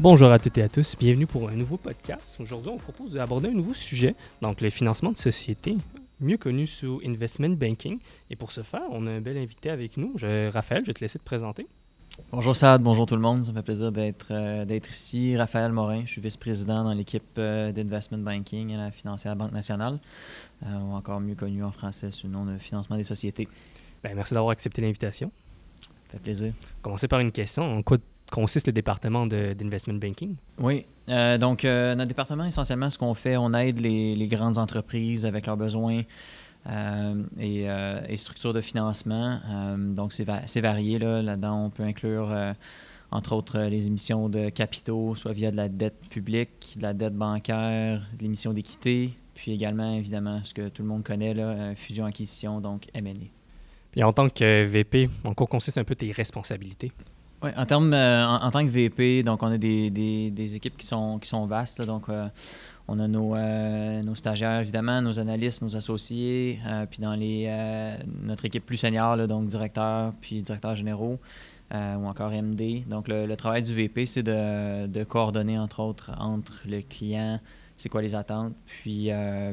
Bonjour à toutes et à tous, bienvenue pour un nouveau podcast. Aujourd'hui, on propose d'aborder un nouveau sujet, donc le financement de société, mieux connu sous investment banking. Et pour ce faire, on a un bel invité avec nous. Je, Raphaël, je vais te laisser te présenter. Bonjour Sad, bonjour tout le monde. Ça me fait plaisir d'être euh, ici. Raphaël Morin, je suis vice-président dans l'équipe euh, d'investment banking à la Financière Banque Nationale, euh, ou encore mieux connu en français sous le nom de financement des sociétés. Ben, merci d'avoir accepté l'invitation. Ça fait plaisir. Commencer par une question. En quoi consiste le département d'investment banking? Oui, euh, donc euh, notre département, essentiellement, ce qu'on fait, on aide les, les, grandes entreprises avec leurs besoins euh, et, et, structures de financement. donc, c'est va varié. Là-dedans, on peut inclure, entre autres, les émissions de capitaux, soit via de la dette publique, de la dette bancaire, de l'émission d'équité, puis également, évidemment, ce que tout le monde connaît, là, fusion-acquisition, donc M&A. Puis en tant que VP, en quoi consistent un peu tes responsabilités? En termes, euh, en, tant que VP, donc on a des, des, équipes qui sont, qui sont vastes. donc, euh, on a nos, euh, nos, stagiaires, évidemment, nos analystes, nos associés, puis dans les, notre équipe plus senior, donc directeur, puis directeur généraux, ou encore MD. Donc, le, travail du VP, c'est de, de, coordonner, entre autres, entre le client, c'est quoi les attentes, puis,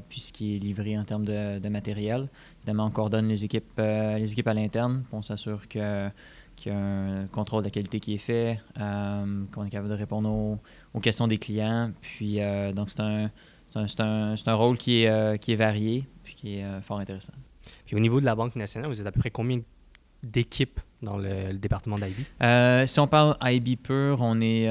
puis ce qui est livré en termes de, de matériel. Évidemment, on coordonne les équipes, les équipes à l'interne, on s'assure que qu'il y a un contrôle de la qualité qui est fait, euh, qu'on est capable de répondre aux, questions des clients. Puis, euh, donc, c'est un, un, un, rôle qui est, euh, qui est varié puis qui est fort intéressant. Puis, au niveau de la Banque nationale, vous êtes à peu près combien d'équipes dans le, département d'IB? si on parle IB pur, on est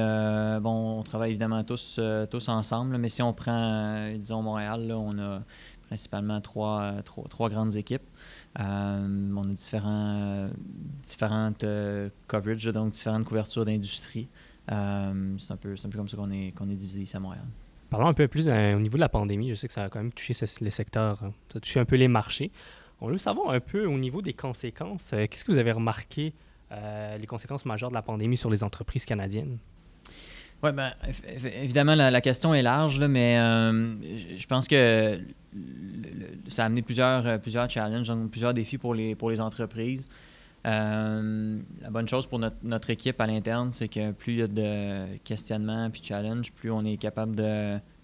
bon, on travaille évidemment tous, tous ensemble, mais si on prend, disons, Montréal, là, on a principalement trois, trois, trois grandes équipes. Euh, on a différents, différentes euh, donc différentes couvertures d'industrie. Euh, c'est un, peu, un peu comme ça qu'on est, qu'on est divisé ici à Montréal. Parlons un peu plus au niveau de la pandémie. Je sais que ça a quand même touché le secteur, ça a touché un peu les marchés. On veut savoir un peu au niveau des conséquences. Qu'est-ce que vous avez remarqué, les conséquences majeures de la pandémie sur les entreprises canadiennes? Oui, bien, évidemment, la, question est large, mais je pense que ça a amené plusieurs, euh, plusieurs challenges, plusieurs défis pour les, pour les entreprises. Euh, la bonne chose pour notre, équipe à l'interne, c'est que plus il y a de questionnements puis challenges, plus on est capable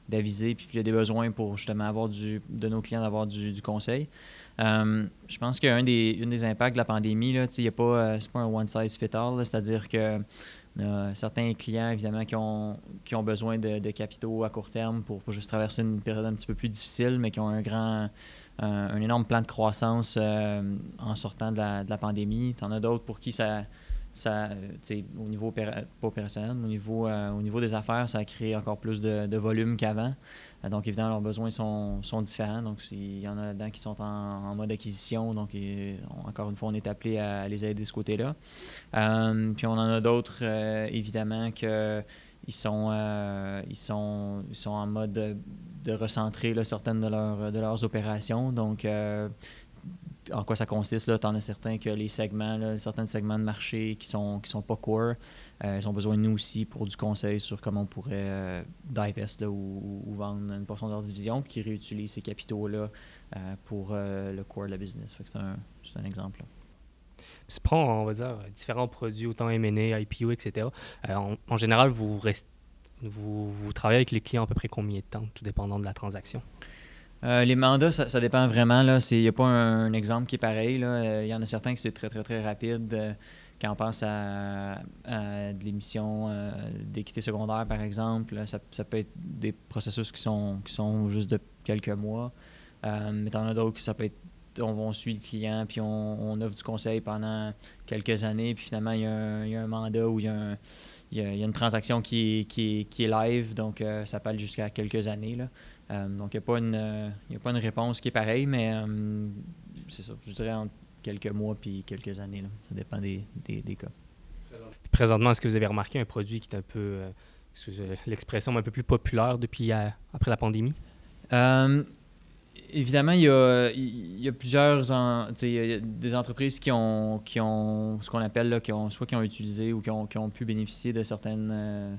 d'aviser, puis plus il y a des besoins pour justement avoir du, de nos clients d'avoir du, du, conseil. Euh, je pense qu'un des, des impacts de la pandémie, là, n'y a pas, pas un one size fit all, c'est-à-dire que a certains clients, évidemment, qui ont, qui ont besoin de, capitaux à court terme pour, juste traverser une période un petit peu plus difficile, mais qui ont un grand, un, énorme plan de croissance euh, en sortant de la, de la pandémie. En as d'autres pour qui ça, ça au niveau opérationnel, euh, au niveau des affaires, ça a créé encore plus de, volume qu'avant. Euh, donc, évidemment, leurs besoins sont, différents. Donc, il y en a là-dedans qui sont en, mode acquisition. Donc, encore une fois, on est appelé à les aider de ce côté-là. Euh, puis, on en a d'autres, euh, évidemment, que ils sont, en mode de, recentrer certaines de leurs opérations. Donc, en quoi ça consiste? Tu en as certains que les segments, certains segments de marché qui sont, qui sont pas core, euh, ils ont besoin de nous aussi pour du conseil sur comment on pourrait euh, divest ou, vendre une portion de leur division, puis qui réutilisent ces capitaux-là euh, pour le core de la business. c'est un, un, exemple. Si prend, on va dire, différents produits, autant M&A, IPO, etc. En, général, vous, vous travaillez avec les clients à peu près combien de temps, tout dépendant de la transaction? Les mandats, ça, dépend vraiment. Il n'y a pas un, exemple qui est pareil. Il y en a certains qui c'est très, très, très rapide. Quand on pense à, de l'émission euh, d'équité secondaire, par exemple, ça, peut être des processus qui sont, juste de quelques mois. Euh, mais en as d'autres qui ça peut être on, suit le client, puis on, offre du conseil pendant quelques années, puis finalement, il y a un, mandat où il y a, une transaction qui est, live, donc euh, ça peut aller jusqu'à quelques années. Là. Donc, il n'y a, pas une, a pas une réponse qui est pareille, mais c'est ça, je dirais entre quelques mois puis quelques années. Là. Ça dépend des, des, cas. Présentement, est-ce que vous avez remarqué un produit qui est un peu, euh, l'expression un peu plus populaire depuis euh, après la pandémie? Euh, évidemment, il y a, il y a plusieurs en, il y a des entreprises qui ont, qui ont ce qu'on appelle là, qui ont, soit qui ont utilisé ou qui ont, qui ont pu bénéficier de certaines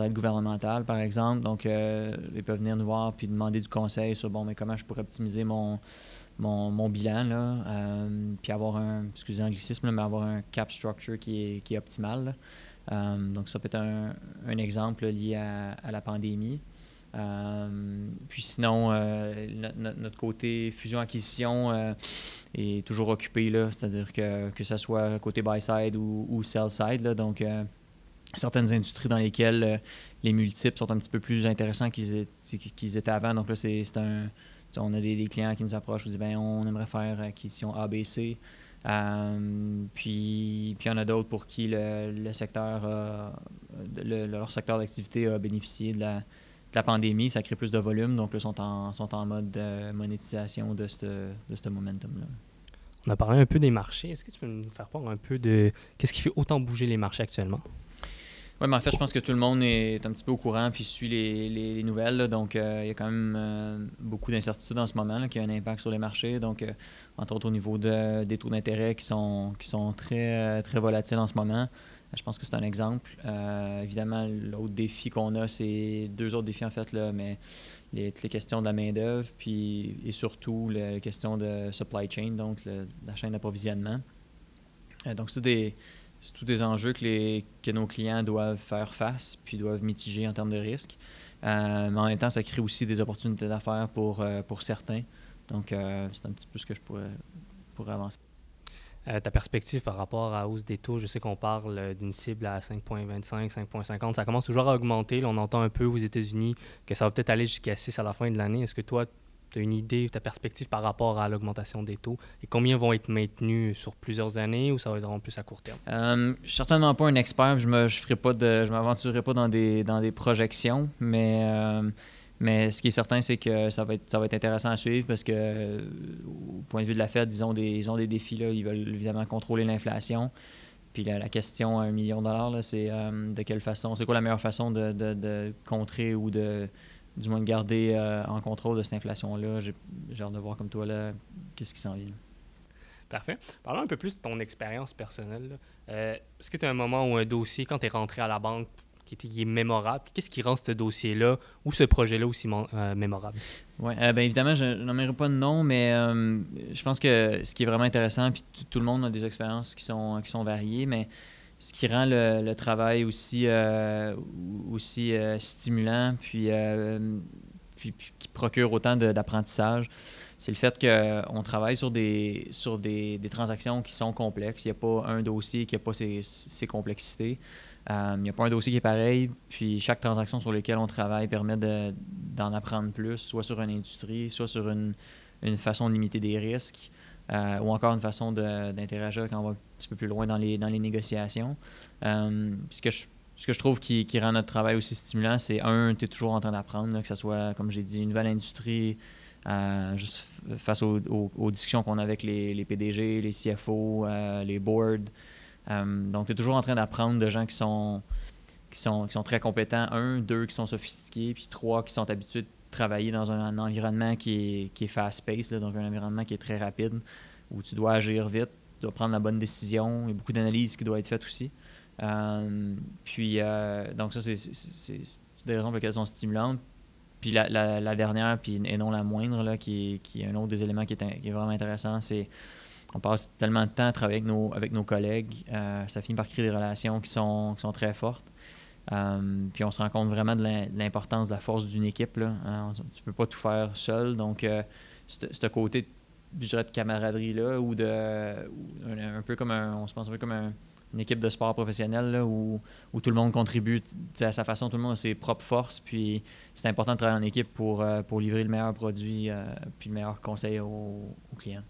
aides gouvernementales, par exemple. Donc, ils peuvent venir nous voir puis demander du conseil sur bon, mais comment je pourrais optimiser mon, mon, bilan, là, euh, puis avoir un, excusez l'anglicisme, mais avoir un cap structure qui est, qui est optimal. donc, ça peut être un, exemple lié à, à la pandémie. puis sinon, notre côté fusion-acquisition est toujours occupé, c'est-à-dire que, que ce soit côté buy-side ou, ou sell-side. Donc, certaines industries dans lesquelles euh, les multiples sont un petit peu plus intéressants qu'ils étaient avant. Donc là, c'est un. On a des, clients qui nous approchent, nous disent ben, on aimerait faire acquisition ABC. Euh, puis, puis il y en a d'autres pour qui le, secteur leur secteur d'activité a bénéficié de la, pandémie. Ça crée plus de volume, donc là, sont en, sont en mode de monétisation de ce de momentum-là. On a parlé un peu des marchés. Est-ce que tu peux nous faire part un peu de qu'est-ce qui fait autant bouger les marchés actuellement? Oui, mais en fait, je pense que tout le monde est un petit peu au courant puis suit les, nouvelles. donc, euh, il y a quand même euh, beaucoup d'incertitudes en ce moment qui ont un impact sur les marchés. Donc, euh, entre autres au niveau des taux d'intérêt qui sont, très, volatiles en ce moment. Je pense que c'est un exemple. évidemment, l'autre défi qu'on a, c'est deux autres défis en fait, là, mais les, questions de la main-d'œuvre et surtout les questions de supply chain, donc la chaîne d'approvisionnement. donc, c'est des c'est tous des enjeux que, les, que nos clients doivent faire face puis doivent mitiger en termes de risque. Euh, mais en même temps, ça crée aussi des opportunités d'affaires pour, euh, pour certains. Donc, euh, c'est un petit peu ce que je pourrais, pourrais avancer. ta perspective par rapport à la hausse des taux, je sais qu'on parle d'une cible à 5,25, 5,50. Ça commence toujours à augmenter. on entend un peu aux États-Unis que ça va peut-être aller jusqu'à 6 à la fin de l'année. Est-ce que toi, tu as une idée, ta perspective par rapport à l'augmentation des taux et combien vont être maintenus sur plusieurs années ou ça va être en plus à court terme? Euh, je suis certainement pas un expert, je ne je pas je m'aventurerai pas dans des, dans des projections, mais, euh, mais ce qui est certain, c'est que ça va, être, ça va être intéressant à suivre parce que, au point de vue de la Fed, ils ont des, ils ont des défis, là, ils veulent évidemment contrôler l'inflation. Puis la, question à un million de dollars, c'est euh, de quelle façon, c'est quoi la meilleure façon de contrer ou de du moins de garder euh, en contrôle de cette inflation-là. J'ai hâte de voir comme toi là, qu'est-ce qui s'en vient. Parfait. Parlons un peu plus de ton expérience personnelle. Euh, est-ce que tu as un moment ou un dossier, quand tu es rentré à la banque, qui, était, est mémorable? Qu'est-ce qui rend ce dossier-là ou ce projet-là aussi euh, mémorable? Oui, bien évidemment, je n'aimerais pas de nom, mais je pense que ce qui est vraiment intéressant, puis tout le monde a des expériences qui sont, qui sont variées, mais ce qui rend le, travail aussi, euh, euh, stimulant, euh, puis, qui procure autant d'apprentissage, c'est le fait qu'on travaille sur, des, sur des, transactions qui sont complexes. Il n'y a pas un dossier qui n'a pas ses, complexités. il n'y a pas un dossier qui est pareil, puis chaque transaction sur laquelle on travaille permet d'en apprendre plus, soit sur une industrie, soit sur une, une façon de limiter des risques. Ou encore une façon d'interagir quand on va petit peu plus loin dans les, dans les négociations. Euh, ce, que je, trouve qui, rend notre travail aussi stimulant, c'est un, tu es toujours en train d'apprendre, que ce soit, comme j'ai dit, une nouvelle industrie, euh, juste face aux, discussions qu'on a avec les, les, PDG, les CFO, les boards. donc, tu es toujours en train d'apprendre de gens qui sont, qui, sont, qui sont très compétents, un, deux, qui sont sophistiqués, puis trois, qui sont habitués travailler dans un, environnement qui est, qui est fast-paced, donc un environnement qui est très rapide, où tu dois agir vite, dois prendre la bonne décision, il y a beaucoup d'analyses qui doivent être faites aussi. Euh, puis, euh, donc ça, c'est des raisons pour lesquelles elles sont stimulantes. Puis la, dernière, puis, et non la moindre, là, qui, est, un autre des éléments qui est, vraiment intéressant, c'est on passe tellement de temps à travailler avec nos, avec nos collègues, euh, ça finit par créer des relations qui sont, qui sont très fortes. Puis on se rend compte vraiment de l'importance de la force d'une équipe. Là. Hein. Tu peux pas tout faire seul. Donc, euh, ce côté, je dirais, de camaraderie-là, ou de. un, peu comme un. On se pense un peu comme une équipe de sport professionnel là, où, où, tout le monde contribue à sa façon, tout le monde a ses propres forces. Puis c'est important de travailler en équipe pour, euh, pour livrer le meilleur produit puis le meilleur conseil aux, clients.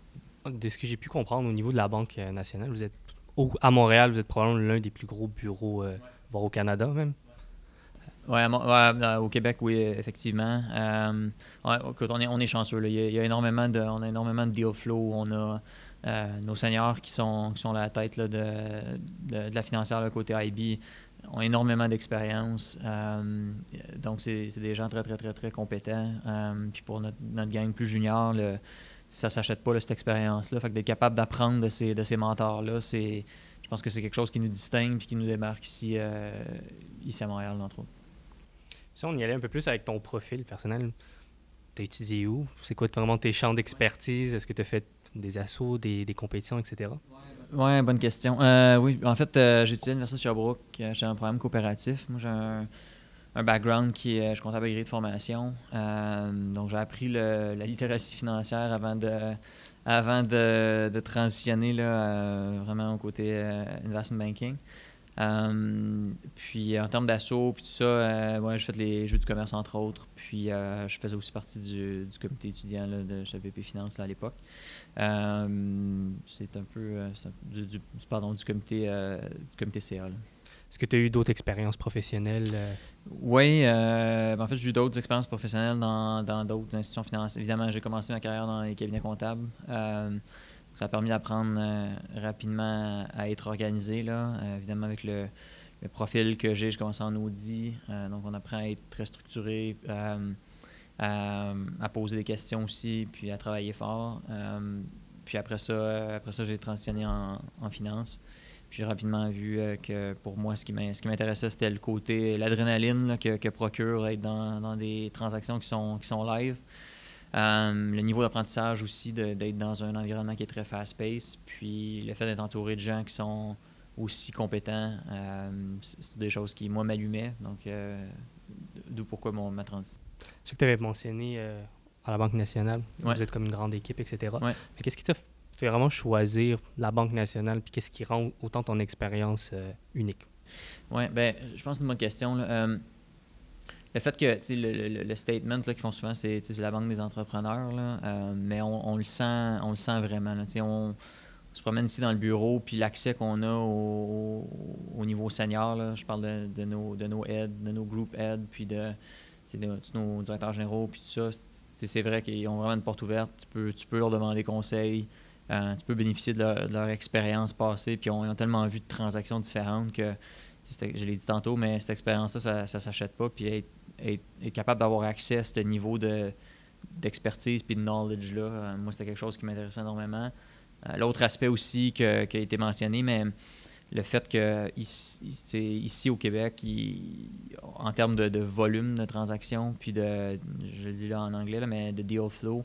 De ce que j'ai pu comprendre au niveau de la Banque nationale, vous êtes à Montréal, vous êtes probablement l'un des plus gros bureaux au Canada même? Euh, au Québec, oui, effectivement. Euh, on, est, on est chanceux. Il, y a, énormément de, on a énormément de deal flow. On a euh, nos seniors qui sont, qui sont à la tête de, de, la financière côté IB ont énormément d'expérience. donc, c'est des gens très, très, très, très compétents. puis pour notre, gang plus junior, le, ça ne s'achète pas cette expérience-là. Fait que d'être capable d'apprendre de ces, de ces mentors-là, c'est je pense que c'est quelque chose qui nous distingue et qui nous démarque ici, euh, ici à Montréal, entre autres. Si on y allait un peu plus avec ton profil personnel, tu as étudié où? C'est quoi vraiment tes champs d'expertise? Est-ce que tu as fait des assauts, des, compétitions, etc.? Oui, bonne question. Euh, oui, en fait, euh, j'ai étudié à l'Université de Sherbrooke. Euh, J'ai un programme coopératif. Moi, j'ai un, un background qui est, je suis comptable agréé de formation. Donc, j'ai appris la littératie financière avant de, avant de, transitionner là, vraiment au côté investment banking. Euh, puis en termes d'assaut, puis tout ça, euh, ouais, j'ai fait les jeux du commerce entre autres. Puis euh, je faisais aussi partie du, du comité étudiant là, de chez Finance là, à l'époque. Euh, c'est un peu un- du, pardon, du comité du comité CA. là. Est-ce que tu as eu d'autres expériences professionnelles? Oui, euh, ben, en fait, j'ai eu d'autres expériences professionnelles dans dans d'autres institutions financières. Évidemment, j'ai commencé ma carrière dans les cabinets comptables. Euh, ça a permis d'apprendre euh, rapidement à être organisé. Euh, évidemment, avec le, profil que j'ai, je commence en audit. Euh, donc, on apprend à être très structuré, à, poser des questions aussi, puis à travailler fort. Euh, puis après ça, après ça j'ai transitionné en, finance. Puis j'ai rapidement vu que pour moi, ce qui m'intéressait, c'était le côté, l'adrénaline que procure être dans, dans des transactions qui sont, qui sont live. Euh, le niveau d'apprentissage aussi, d'être dans un environnement qui est très fast-paced. Puis le fait d'être entouré de gens qui sont aussi compétents, euh, c'est des choses qui, moi, m'allumaient. Donc, euh, d'où pourquoi mon, ma transition. Je sais que tu avais mentionné à la Banque nationale, Ouais. vous êtes comme une grande équipe, etc. Ouais. Mais qu'est-ce qui t'a fait vraiment choisir la Banque nationale, puis qu'est-ce qui rend autant ton expérience euh, unique? Oui, ben, je pense que c'est une bonne question. là. Euh, le fait que le, le- le statement qu'ils font souvent, c'est la banque des entrepreneurs, là, euh, mais on, on le sent, on le sent vraiment. on, se promène ici dans le bureau, puis l'accès qu'on a au, au niveau senior, là, je parle de, nos, de nos aides, de nos group aides, puis de, tous nos directeurs généraux, puis tout ça. c'est- vrai qu'ils ont vraiment une porte ouverte. Tu peux, tu peux leur demander conseil. euh, tu peux bénéficier de leur, expérience passée, puis on- ils ont tellement vu de transactions différentes que je l'ai dit tantôt, mais cette expérience-là, ça ne s'achète pas. Puis être, être- être capable d'avoir accès à ce niveau de, d'expertise puis de knowledge-là, euh, moi, c'était quelque chose qui m'intéressait énormément. Euh, L'autre aspect aussi qui a été mentionné, mais le fait que ici, au Québec, en termes de, volume de transactions, puis de, je le dis là en anglais, là, mais de deal flow,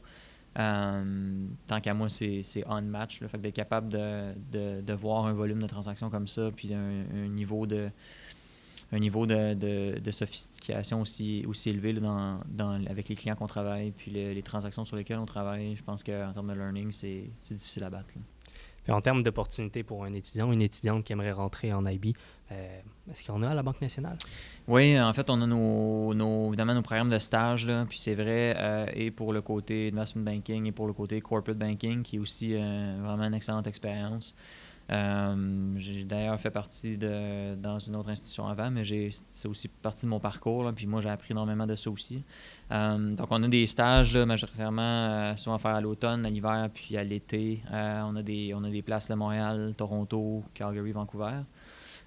euh, tant qu'à moi, c'est c'est on-match. Le fait d'être capable de, de, voir un volume de transactions comme ça, puis un niveau de un niveau de, de, de sophistication aussi, aussi élevé là, dans, dans, avec les clients qu'on travaille, puis le- les transactions sur lesquelles on travaille. Je pense qu'en termes de learning, c'est difficile à battre. là. Puis en termes d'opportunités pour un étudiant, une étudiante qui aimerait rentrer en IB, euh, est-ce en a à la Banque nationale? Oui, en fait, on a nos, nos- évidemment nos programmes de stage, là, puis c'est vrai, euh, et pour le côté investment banking et pour le côté corporate banking, qui est aussi euh, vraiment une excellente expérience. Euh, j'ai d'ailleurs fait partie de dans une autre institution avant, mais c'est aussi partie de mon parcours, puis moi j'ai appris énormément de ça aussi. Euh, donc on a des stages majoritairement euh, souvent à faire à l'automne, à l'hiver, puis à l'été. On a des on a des places à Montréal, Toronto, Calgary, Vancouver.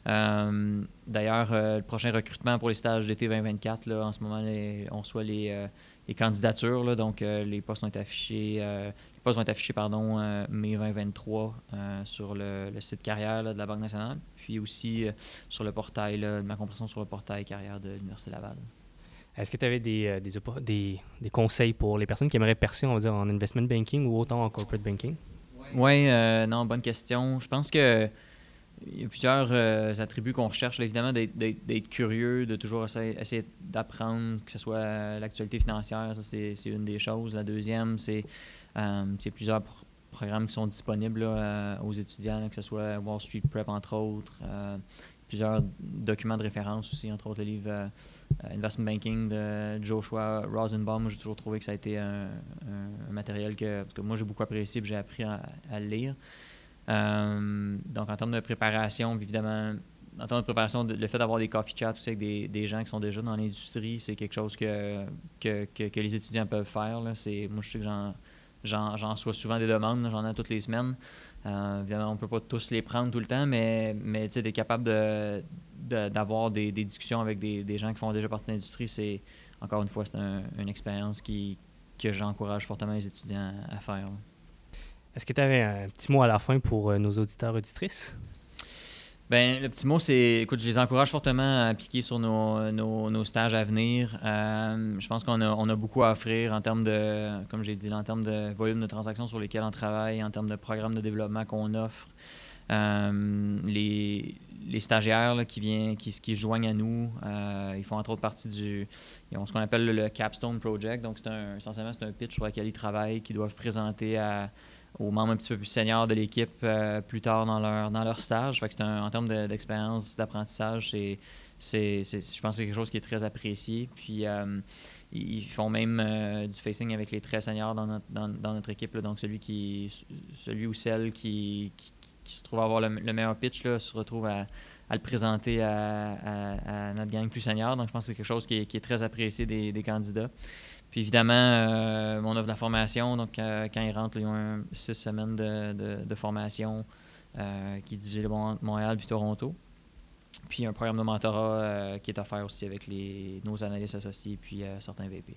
D'ailleurs, le prochain recrutement pour les stages d'été 2024, là, en ce moment, on reçoit les, les candidatures. donc, les postes vont être affichés, postes vont être affichés pardon, euh, mai 2023 euh, sur le, le site carrière là, de la Banque nationale, puis aussi euh, sur le portail, là, de ma compréhension sur le portail carrière de l'Université Laval. Est-ce que tu avais des, des, oppo- des, des conseils pour les personnes qui aimeraient percer, on va dire, en investment banking ou autant en corporate banking? Oui, non, bonne question. Je pense que il y a plusieurs euh, attributs qu'on recherche. là. évidemment, d'être- curieux, de toujours essayer, essayer d'apprendre, que ce soit l'actualité financière, ça c'est une des choses. La deuxième, c'est euh, c'est plusieurs pro- programmes qui sont disponibles euh, aux étudiants, que ce soit Wall Street Prep entre autres. euh, plusieurs documents de référence aussi, entre autres le livre euh, Investment Banking de Joshua Rosenbaum. J'ai toujours trouvé que ça a été un, matériel que, moi j'ai beaucoup apprécié et j'ai appris à, le lire. Donc en termes de préparation, évidemment, en termes de préparation, le fait d'avoir des coffee chats avec des, des gens qui sont déjà dans l'industrie, c'est quelque chose que, que, que- les étudiants peuvent faire. moi, je sais que j'en, reçois souvent des demandes, j'en ai toutes les semaines. Euh, évidemment, on ne peut pas tous les prendre tout le temps, mais, mais tu d'être capable de, de- d'avoir des, des discussions avec des, des gens qui font déjà partie de l'industrie, c'est, encore une fois, c'est un- une expérience qui, que j'encourage fortement les étudiants à faire. Est-ce que tu avais un petit mot à la fin pour euh, nos auditeurs auditrices? Ben, le petit mot, c'est, écoute, je les encourage fortement à appliquer sur nos, nos, stages à venir. Euh, je pense qu'on a, on a beaucoup à offrir en termes de, comme j'ai dit, en termes de volume de transactions sur lesquelles on travaille, en termes de programmes de développement qu'on offre. les, les stagiaires qui, viennent, qui, qui joignent à nous, ils font entre autres partie du ils ont ce qu'on appelle le, Capstone Project. Donc, c'est un, essentiellement, c'est un pitch sur lequel ils travaillent, qu'ils doivent présenter à, aux membres un petit peu plus seniors de l'équipe plus tard dans leur, dans leur stage. Que c'est en termes d'expérience, d'apprentissage, c'est je pense que c'est quelque chose qui est très apprécié. Puis euh, ils font même euh, du facing avec les très seniors dans notre, dans, notre équipe. Donc celui qui celui ou celle qui, qui, se trouve avoir le, meilleur pitch là, se retrouve à, le présenter à, notre gang plus senior. Donc je pense que c'est quelque chose qui est, très apprécié des, candidats. Puis évidemment, euh, on offre la formation. Donc quand ils rentrent, ils ont six semaines de, de, de formation qui est divisée entre Montréal puis Toronto. Puis un programme de mentorat euh, qui est offert aussi avec les, nos analystes associés puis euh, certains VP.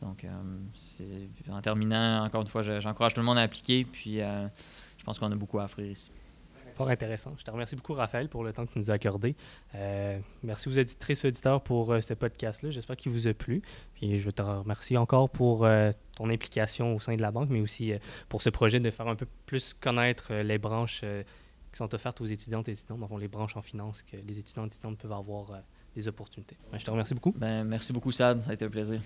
Donc, euh, en terminant, encore une fois, j'encourage tout le monde à appliquer. Puis je pense qu'on a beaucoup à offrir ici. Intéressant. Je te remercie beaucoup, Raphaël, pour le temps que tu nous as accordé. merci aux éditrices et auditeurs pour ce podcast-là. J'espère qu'il vous a plu. Et je te remercie encore pour ton implication au sein de la banque, mais aussi pour ce projet de faire un peu plus connaître les branches qui sont offertes aux étudiantes et étudiants, donc les branches en finance que les étudiants et étudiantes peuvent avoir euh, des opportunités. Ben, je te remercie beaucoup. Ben, merci beaucoup, Sad. Ça a été un plaisir.